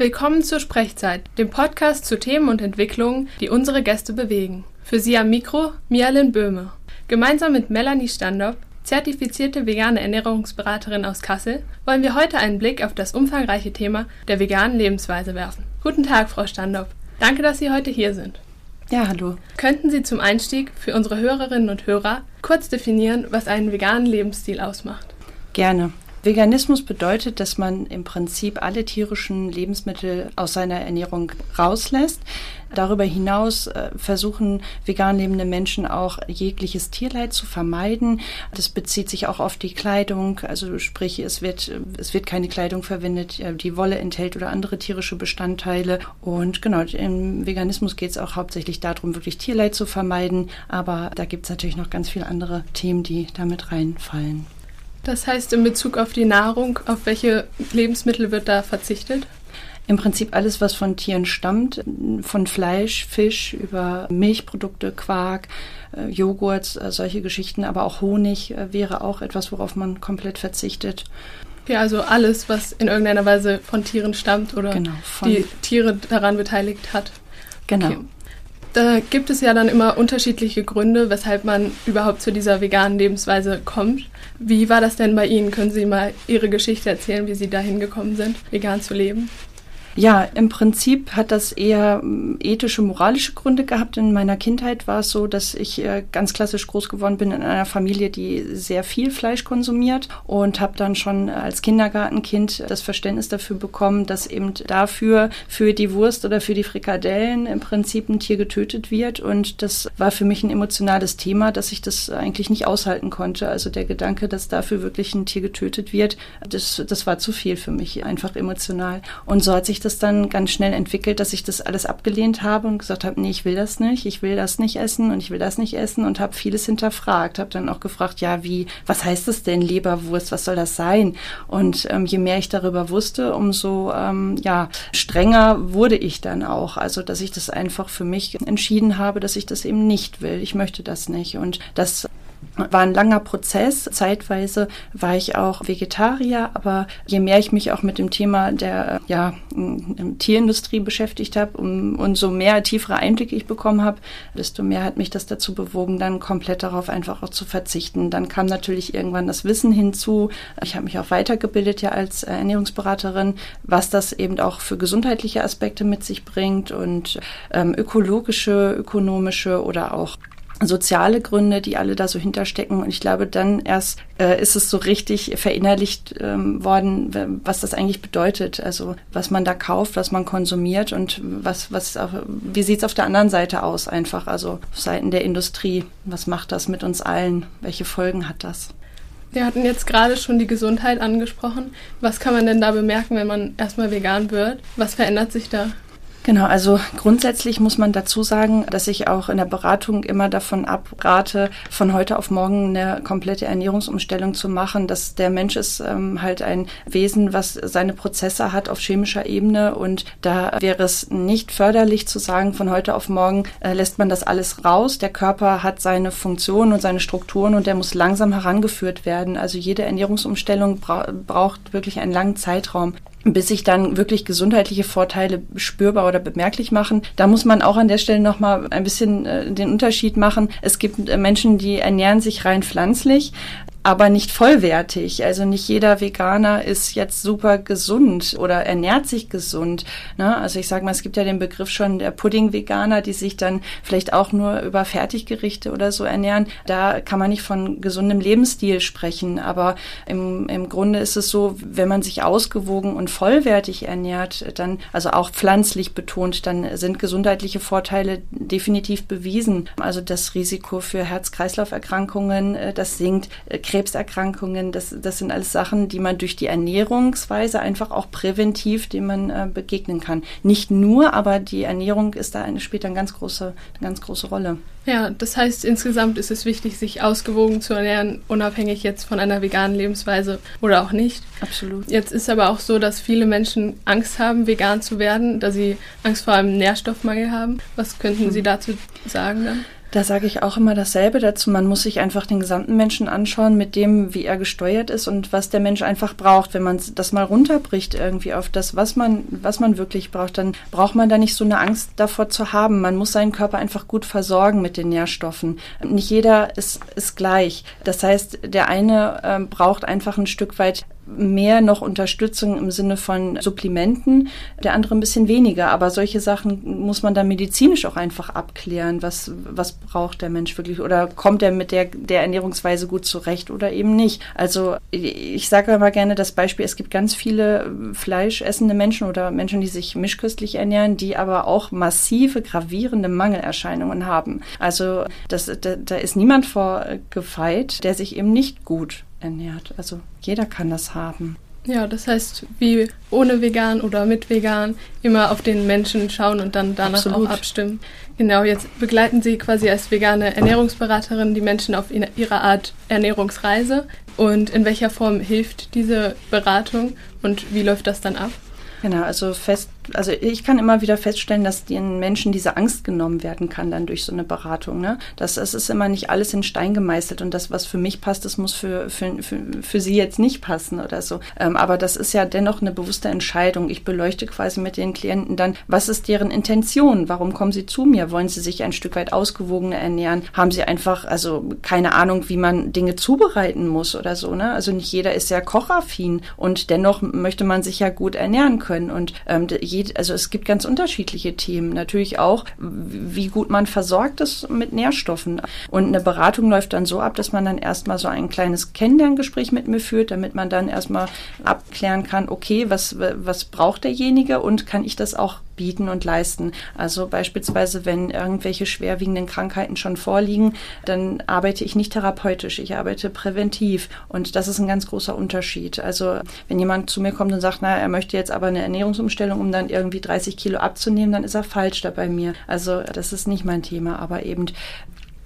Willkommen zur Sprechzeit, dem Podcast zu Themen und Entwicklungen, die unsere Gäste bewegen. Für Sie am Mikro Mialin Böhme. Gemeinsam mit Melanie Standop, zertifizierte vegane Ernährungsberaterin aus Kassel, wollen wir heute einen Blick auf das umfangreiche Thema der veganen Lebensweise werfen. Guten Tag, Frau Standop. Danke, dass Sie heute hier sind. Ja, hallo. Könnten Sie zum Einstieg für unsere Hörerinnen und Hörer kurz definieren, was einen veganen Lebensstil ausmacht? Gerne. Veganismus bedeutet, dass man im Prinzip alle tierischen Lebensmittel aus seiner Ernährung rauslässt. Darüber hinaus äh, versuchen vegan lebende Menschen auch jegliches Tierleid zu vermeiden. Das bezieht sich auch auf die Kleidung, also sprich, es wird, es wird keine Kleidung verwendet, die Wolle enthält oder andere tierische Bestandteile. Und genau, im Veganismus geht es auch hauptsächlich darum, wirklich Tierleid zu vermeiden. Aber da gibt es natürlich noch ganz viele andere Themen, die damit reinfallen. Das heißt, in Bezug auf die Nahrung, auf welche Lebensmittel wird da verzichtet? Im Prinzip alles, was von Tieren stammt, von Fleisch, Fisch über Milchprodukte, Quark, äh, Joghurt, äh, solche Geschichten, aber auch Honig äh, wäre auch etwas, worauf man komplett verzichtet. Ja, also alles, was in irgendeiner Weise von Tieren stammt oder genau, die Tiere daran beteiligt hat. Genau. Okay. Da gibt es ja dann immer unterschiedliche Gründe, weshalb man überhaupt zu dieser veganen Lebensweise kommt. Wie war das denn bei Ihnen? Können Sie mal Ihre Geschichte erzählen, wie Sie dahin gekommen sind, vegan zu leben? Ja, im Prinzip hat das eher ähm, ethische, moralische Gründe gehabt. In meiner Kindheit war es so, dass ich äh, ganz klassisch groß geworden bin in einer Familie, die sehr viel Fleisch konsumiert und habe dann schon als Kindergartenkind das Verständnis dafür bekommen, dass eben dafür für die Wurst oder für die Frikadellen im Prinzip ein Tier getötet wird. Und das war für mich ein emotionales Thema, dass ich das eigentlich nicht aushalten konnte. Also der Gedanke, dass dafür wirklich ein Tier getötet wird, das, das war zu viel für mich, einfach emotional. Und so hat sich das dann ganz schnell entwickelt, dass ich das alles abgelehnt habe und gesagt habe, nee, ich will das nicht, ich will das nicht essen und ich will das nicht essen und habe vieles hinterfragt, habe dann auch gefragt, ja, wie, was heißt das denn Leberwurst, was soll das sein? Und ähm, je mehr ich darüber wusste, umso ähm, ja strenger wurde ich dann auch, also dass ich das einfach für mich entschieden habe, dass ich das eben nicht will, ich möchte das nicht. Und das war ein langer Prozess. Zeitweise war ich auch Vegetarier, aber je mehr ich mich auch mit dem Thema der ja, Tierindustrie beschäftigt habe um, und so mehr tiefere Einblicke ich bekommen habe, desto mehr hat mich das dazu bewogen, dann komplett darauf einfach auch zu verzichten. Dann kam natürlich irgendwann das Wissen hinzu. Ich habe mich auch weitergebildet ja als Ernährungsberaterin, was das eben auch für gesundheitliche Aspekte mit sich bringt und ähm, ökologische, ökonomische oder auch soziale Gründe, die alle da so hinterstecken. Und ich glaube, dann erst äh, ist es so richtig verinnerlicht ähm, worden, was das eigentlich bedeutet. Also was man da kauft, was man konsumiert und was, was auch, wie sieht's auf der anderen Seite aus einfach, also auf Seiten der Industrie. Was macht das mit uns allen? Welche Folgen hat das? Wir hatten jetzt gerade schon die Gesundheit angesprochen. Was kann man denn da bemerken, wenn man erstmal vegan wird? Was verändert sich da? Genau, also grundsätzlich muss man dazu sagen, dass ich auch in der Beratung immer davon abrate, von heute auf morgen eine komplette Ernährungsumstellung zu machen. Dass der Mensch ist ähm, halt ein Wesen, was seine Prozesse hat auf chemischer Ebene und da wäre es nicht förderlich zu sagen, von heute auf morgen äh, lässt man das alles raus. Der Körper hat seine Funktionen und seine Strukturen und der muss langsam herangeführt werden. Also jede Ernährungsumstellung bra braucht wirklich einen langen Zeitraum bis sich dann wirklich gesundheitliche Vorteile spürbar oder bemerklich machen. Da muss man auch an der Stelle nochmal ein bisschen äh, den Unterschied machen. Es gibt äh, Menschen, die ernähren sich rein pflanzlich aber nicht vollwertig. Also nicht jeder Veganer ist jetzt super gesund oder ernährt sich gesund. Ne? Also ich sage mal, es gibt ja den Begriff schon der Pudding-Veganer, die sich dann vielleicht auch nur über Fertiggerichte oder so ernähren. Da kann man nicht von gesundem Lebensstil sprechen. Aber im, im Grunde ist es so, wenn man sich ausgewogen und vollwertig ernährt, dann, also auch pflanzlich betont, dann sind gesundheitliche Vorteile definitiv bewiesen. Also das Risiko für Herz-Kreislauf-Erkrankungen, äh, das sinkt Krebserkrankungen, das, das sind alles Sachen, die man durch die Ernährungsweise einfach auch präventiv, dem man äh, begegnen kann. Nicht nur, aber die Ernährung ist da eine, spielt eine ganz große, eine ganz große Rolle. Ja, das heißt, insgesamt ist es wichtig, sich ausgewogen zu ernähren, unabhängig jetzt von einer veganen Lebensweise oder auch nicht. Absolut. Jetzt ist aber auch so, dass viele Menschen Angst haben, vegan zu werden, da sie Angst vor einem Nährstoffmangel haben. Was könnten Sie hm. dazu sagen dann? Da sage ich auch immer dasselbe dazu. Man muss sich einfach den gesamten Menschen anschauen mit dem, wie er gesteuert ist und was der Mensch einfach braucht. Wenn man das mal runterbricht irgendwie auf das, was man, was man wirklich braucht, dann braucht man da nicht so eine Angst davor zu haben. Man muss seinen Körper einfach gut versorgen mit den Nährstoffen. Nicht jeder ist, ist gleich. Das heißt, der eine äh, braucht einfach ein Stück weit mehr noch Unterstützung im Sinne von Supplementen, der andere ein bisschen weniger. Aber solche Sachen muss man dann medizinisch auch einfach abklären. Was, was braucht der Mensch wirklich? Oder kommt er mit der, der Ernährungsweise gut zurecht oder eben nicht? Also ich sage immer gerne das Beispiel, es gibt ganz viele fleischessende Menschen oder Menschen, die sich mischköstlich ernähren, die aber auch massive, gravierende Mangelerscheinungen haben. Also das, da, da ist niemand vorgefeit, der sich eben nicht gut ernährt. Also jeder kann das haben. Ja, das heißt, wie ohne vegan oder mit vegan, immer auf den Menschen schauen und dann danach Absolut. auch abstimmen. Genau, jetzt begleiten Sie quasi als vegane Ernährungsberaterin die Menschen auf ihrer Art Ernährungsreise. Und in welcher Form hilft diese Beratung und wie läuft das dann ab? Genau, also fest also ich kann immer wieder feststellen, dass den Menschen diese Angst genommen werden kann dann durch so eine Beratung. Ne? Das, das ist immer nicht alles in Stein gemeißelt und das, was für mich passt, das muss für, für, für, für sie jetzt nicht passen oder so. Ähm, aber das ist ja dennoch eine bewusste Entscheidung. Ich beleuchte quasi mit den Klienten dann, was ist deren Intention? Warum kommen sie zu mir? Wollen sie sich ein Stück weit ausgewogener ernähren? Haben sie einfach, also keine Ahnung, wie man Dinge zubereiten muss oder so. Ne? Also nicht jeder ist ja kochaffin und dennoch möchte man sich ja gut ernähren können und ähm, also es gibt ganz unterschiedliche Themen. Natürlich auch, wie gut man versorgt ist mit Nährstoffen. Und eine Beratung läuft dann so ab, dass man dann erstmal so ein kleines Kennenlerngespräch mit mir führt, damit man dann erstmal abklären kann, okay, was, was braucht derjenige und kann ich das auch bieten und leisten. Also beispielsweise, wenn irgendwelche schwerwiegenden Krankheiten schon vorliegen, dann arbeite ich nicht therapeutisch, ich arbeite präventiv. Und das ist ein ganz großer Unterschied. Also wenn jemand zu mir kommt und sagt, na, er möchte jetzt aber eine Ernährungsumstellung, um dann irgendwie 30 Kilo abzunehmen, dann ist er falsch da bei mir. Also das ist nicht mein Thema, aber eben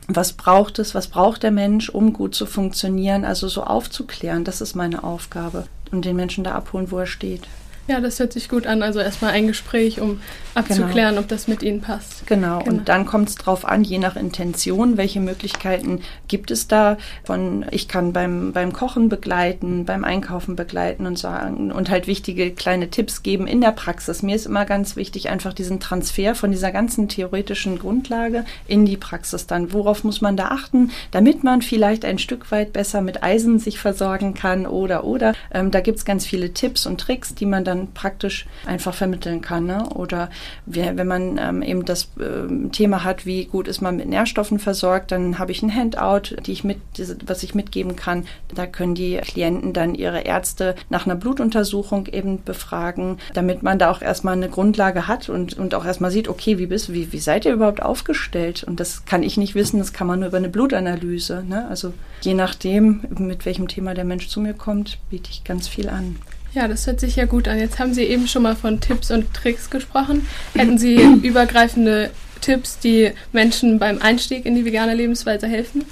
was braucht es, was braucht der Mensch, um gut zu funktionieren, also so aufzuklären, das ist meine Aufgabe und den Menschen da abholen, wo er steht. Ja, das hört sich gut an. Also erstmal ein Gespräch, um abzuklären, genau. ob das mit Ihnen passt. Genau, genau. und dann kommt es drauf an, je nach Intention, welche Möglichkeiten gibt es da. Von ich kann beim, beim Kochen begleiten, beim Einkaufen begleiten und sagen und halt wichtige kleine Tipps geben in der Praxis. Mir ist immer ganz wichtig, einfach diesen Transfer von dieser ganzen theoretischen Grundlage in die Praxis dann. Worauf muss man da achten, damit man vielleicht ein Stück weit besser mit Eisen sich versorgen kann oder oder. Ähm, da gibt es ganz viele Tipps und Tricks, die man dann dann praktisch einfach vermitteln kann. Ne? Oder wenn man ähm, eben das äh, Thema hat, wie gut ist man mit Nährstoffen versorgt, dann habe ich ein Handout, die ich mit, was ich mitgeben kann. Da können die Klienten dann ihre Ärzte nach einer Blutuntersuchung eben befragen, damit man da auch erstmal eine Grundlage hat und, und auch erstmal sieht, okay, wie bist wie, wie seid ihr überhaupt aufgestellt? Und das kann ich nicht wissen, das kann man nur über eine Blutanalyse. Ne? Also je nachdem, mit welchem Thema der Mensch zu mir kommt, biete ich ganz viel an. Ja, das hört sich ja gut an. Jetzt haben Sie eben schon mal von Tipps und Tricks gesprochen. Hätten Sie übergreifende Tipps, die Menschen beim Einstieg in die vegane Lebensweise helfen?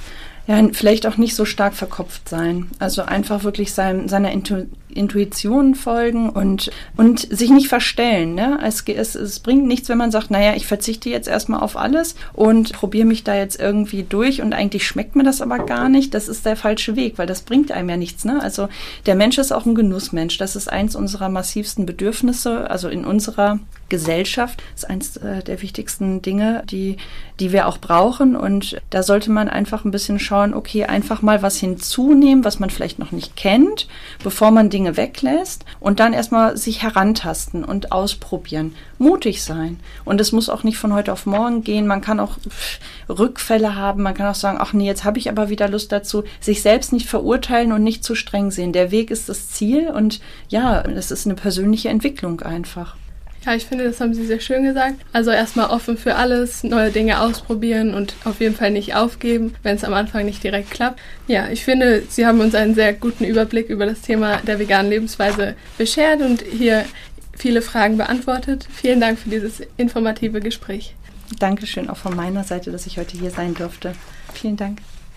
Ja, vielleicht auch nicht so stark verkopft sein. Also einfach wirklich sein, seiner Intu Intuition folgen und, und sich nicht verstellen. Ne? Es, es, es bringt nichts, wenn man sagt, naja, ich verzichte jetzt erstmal auf alles und probiere mich da jetzt irgendwie durch und eigentlich schmeckt mir das aber gar nicht. Das ist der falsche Weg, weil das bringt einem ja nichts. Ne? Also der Mensch ist auch ein Genussmensch. Das ist eins unserer massivsten Bedürfnisse, also in unserer Gesellschaft. Ist eins äh, der wichtigsten Dinge, die, die wir auch brauchen. Und da sollte man einfach ein bisschen schauen, okay, einfach mal was hinzunehmen, was man vielleicht noch nicht kennt, bevor man Dinge Dinge weglässt und dann erstmal sich herantasten und ausprobieren. Mutig sein. Und es muss auch nicht von heute auf morgen gehen. Man kann auch Rückfälle haben. Man kann auch sagen, ach nee, jetzt habe ich aber wieder Lust dazu. Sich selbst nicht verurteilen und nicht zu streng sehen. Der Weg ist das Ziel und ja, das ist eine persönliche Entwicklung einfach. Ja, ich finde, das haben Sie sehr schön gesagt. Also erstmal offen für alles, neue Dinge ausprobieren und auf jeden Fall nicht aufgeben, wenn es am Anfang nicht direkt klappt. Ja, ich finde, Sie haben uns einen sehr guten Überblick über das Thema der veganen Lebensweise beschert und hier viele Fragen beantwortet. Vielen Dank für dieses informative Gespräch. Dankeschön auch von meiner Seite, dass ich heute hier sein durfte. Vielen Dank.